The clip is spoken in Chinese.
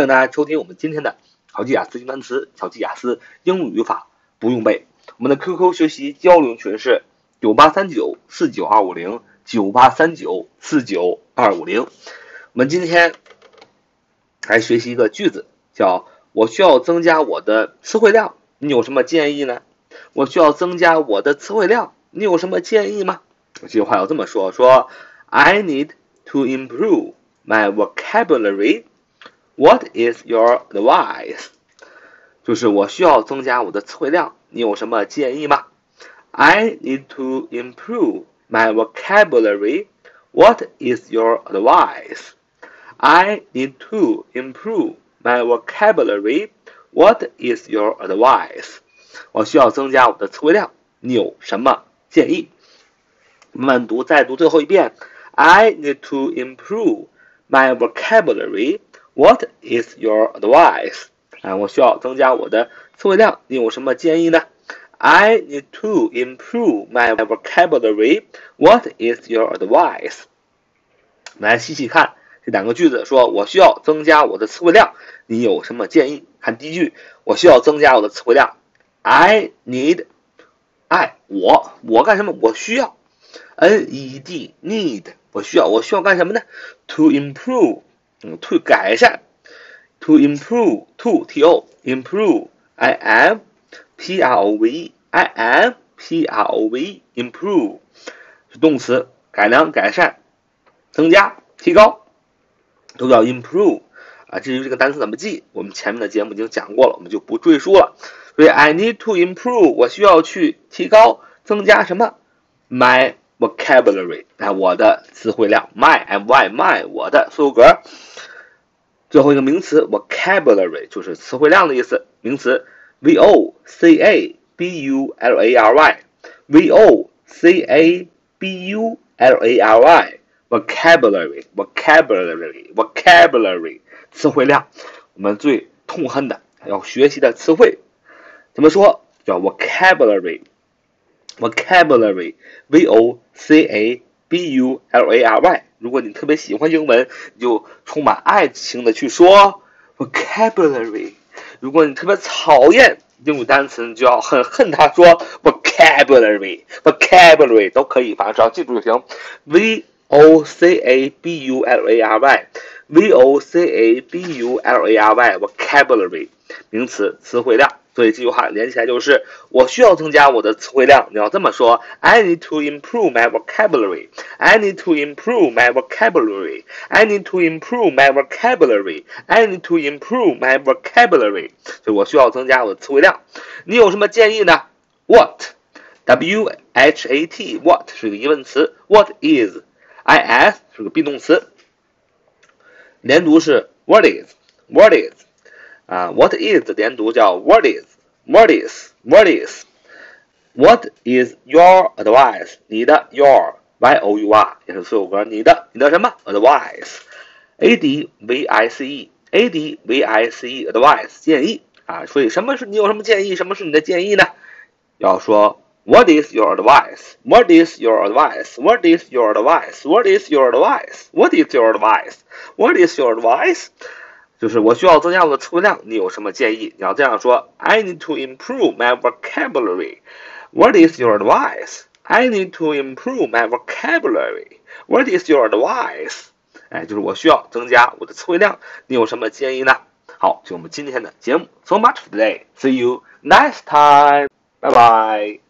欢迎大家收听我们今天的巧记雅思新单词、巧记雅思英语语法不用背。我们的 QQ 学习交流群是九八三九四九二五零九八三九四九二五零。我们今天来学习一个句子，叫“我需要增加我的词汇量，你有什么建议呢？”我需要增加我的词汇量，你有什么建议吗？这句话要这么说：说 I need to improve my vocabulary。What is your advice？就是我需要增加我的词汇量，你有什么建议吗？I need to improve my vocabulary. What is your advice? I need to improve my vocabulary. What is your advice? 我需要增加我的词汇量，你有什么建议？慢慢读，再读最后一遍。I need to improve my vocabulary. What is your advice？啊，我需要增加我的词汇量，你有什么建议呢？I need to improve my vocabulary. What is your advice？来细细看这两个句子，说我需要增加我的词汇量，你有什么建议？看第一句，我需要增加我的词汇量。I need，I，我我干什么？我需要，N-E-D need，我需要我需要干什么呢？To improve。嗯，to 改善，to improve to t o improve i am, p r o v i am, p r o v improve 是动词，改良、改善、增加、提高，都叫 improve 啊。至于这个单词怎么记，我们前面的节目已经讲过了，我们就不赘述了。所以 I need to improve，我需要去提高、增加什么？My vocabulary 啊，我的词汇量，my m y my 我的所有格。最后一个名词 vocabulary 就是词汇量的意思，名词 v o c a b u l a r y v o c a b u l a r y vocabulary vocabulary vocabulary 词汇量，我们最痛恨的要学习的词汇，怎么说？叫 vocabulary vocabulary v o c a b u l a r y 如果你特别喜欢英文，你就充满爱情的去说 vocabulary；如果你特别讨厌英语单词，你就要很恨它，说 vocabulary。vocabulary 都可以，反正只要记住就行。v o c a b u l a r y，v o c a b u l a r y，vocabulary，名词，词汇量。所以这句话连起来就是：我需要增加我的词汇量。你要这么说：I need to improve my vocabulary. I need to improve my vocabulary. I need to improve my vocabulary. I need to improve my vocabulary. 就我需要增加我的词汇量。你有什么建议呢？What? W H A T. What 是个疑问词。What is? I S 是个 be 动词。连读是 What is? What is? 啊，what is 的连读叫 what is？is，what is，what is，what is your advice？你的 your y o u r 也是所有格，你的你的什么 advice？a d v i c e，a d v i c e，advice 建议啊，所以什么是你有什么建议？什么是你的建议呢？要说 what is your advice？what is your advice？what is your advice？what is your advice？what is your advice？what is your advice？ 就是我需要增加我的词汇量，你有什么建议？你要这样说：I need to improve my vocabulary. What is your advice? I need to improve my vocabulary. What is your advice? 哎，就是我需要增加我的词汇量，你有什么建议呢？好，就我们今天的节目，so much for today. See you next time. Bye bye.